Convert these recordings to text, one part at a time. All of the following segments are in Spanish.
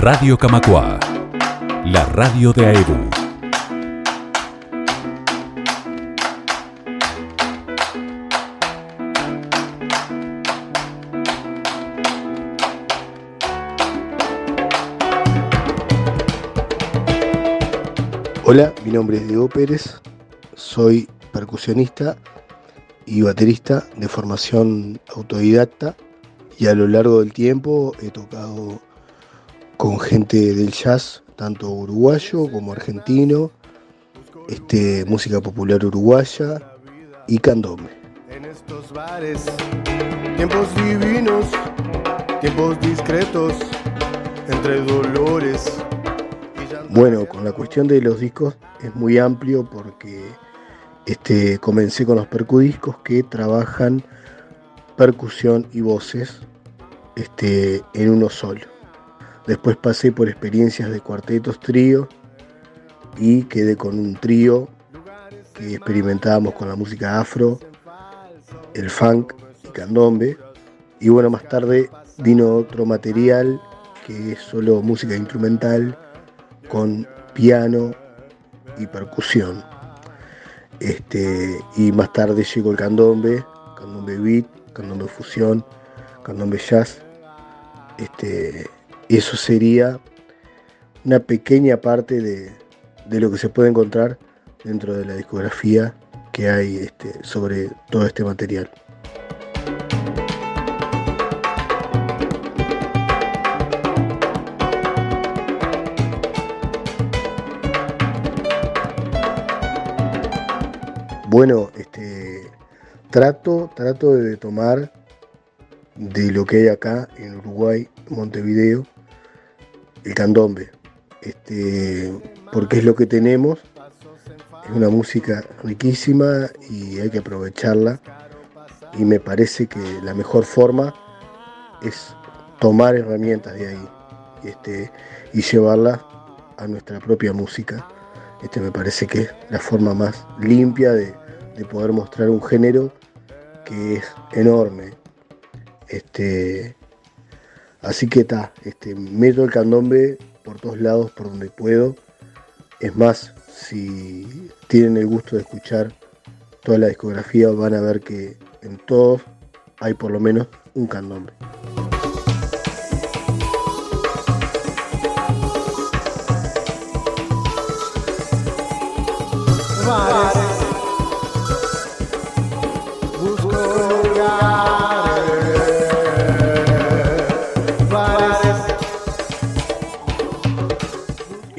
Radio Camacua, la radio de AEBU. Hola, mi nombre es Diego Pérez, soy percusionista y baterista de formación autodidacta y a lo largo del tiempo he tocado con gente del jazz, tanto uruguayo como argentino, este, música popular uruguaya y candombe. En estos bares, tiempos divinos, tiempos discretos, entre dolores bueno, con la cuestión de los discos es muy amplio porque este, comencé con los percudiscos que trabajan percusión y voces este, en uno solo. Después pasé por experiencias de cuartetos, trío y quedé con un trío que experimentábamos con la música afro, el funk y candombe. Y bueno, más tarde vino otro material que es solo música instrumental con piano y percusión. Este, y más tarde llegó el candombe, candombe beat, candombe fusión, candombe jazz. Este, eso sería una pequeña parte de, de, lo que se puede encontrar dentro de la discografía que hay este, sobre todo este material. Bueno, este, trato, trato de tomar de lo que hay acá en Uruguay, Montevideo, el candombe, este, porque es lo que tenemos, es una música riquísima y hay que aprovecharla y me parece que la mejor forma es tomar herramientas de ahí este, y llevarlas a nuestra propia música. Este me parece que es la forma más limpia de, de poder mostrar un género que es enorme. Este, así que está, este, meto el candombe por todos lados, por donde puedo. Es más, si tienen el gusto de escuchar toda la discografía, van a ver que en todos hay por lo menos un candombe.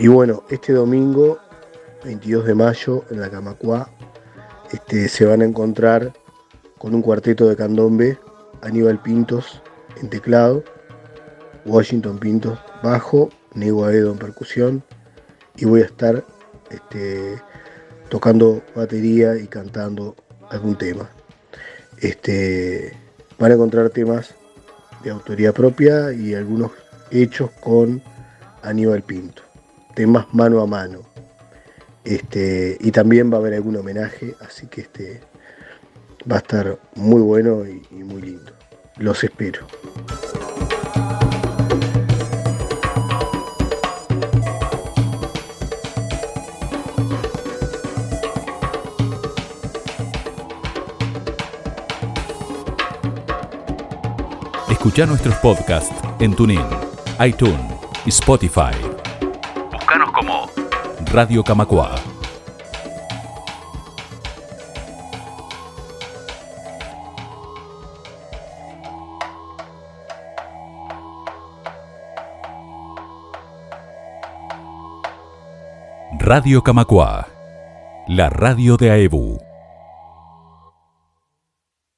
Y bueno, este domingo, 22 de mayo, en la Camacua, este, se van a encontrar con un cuarteto de candombe, Aníbal Pintos en teclado, Washington Pintos bajo, Nego Aedo en percusión, y voy a estar este, tocando batería y cantando algún tema. Este, van a encontrar temas de autoría propia y algunos hechos con Aníbal Pinto temas mano a mano. Este, y también va a haber algún homenaje, así que este, va a estar muy bueno y, muy lindo. Los espero. Escucha nuestros podcasts en TuneIn, iTunes y Spotify. Radio Camacua. Radio Camacua, la radio de AEBU.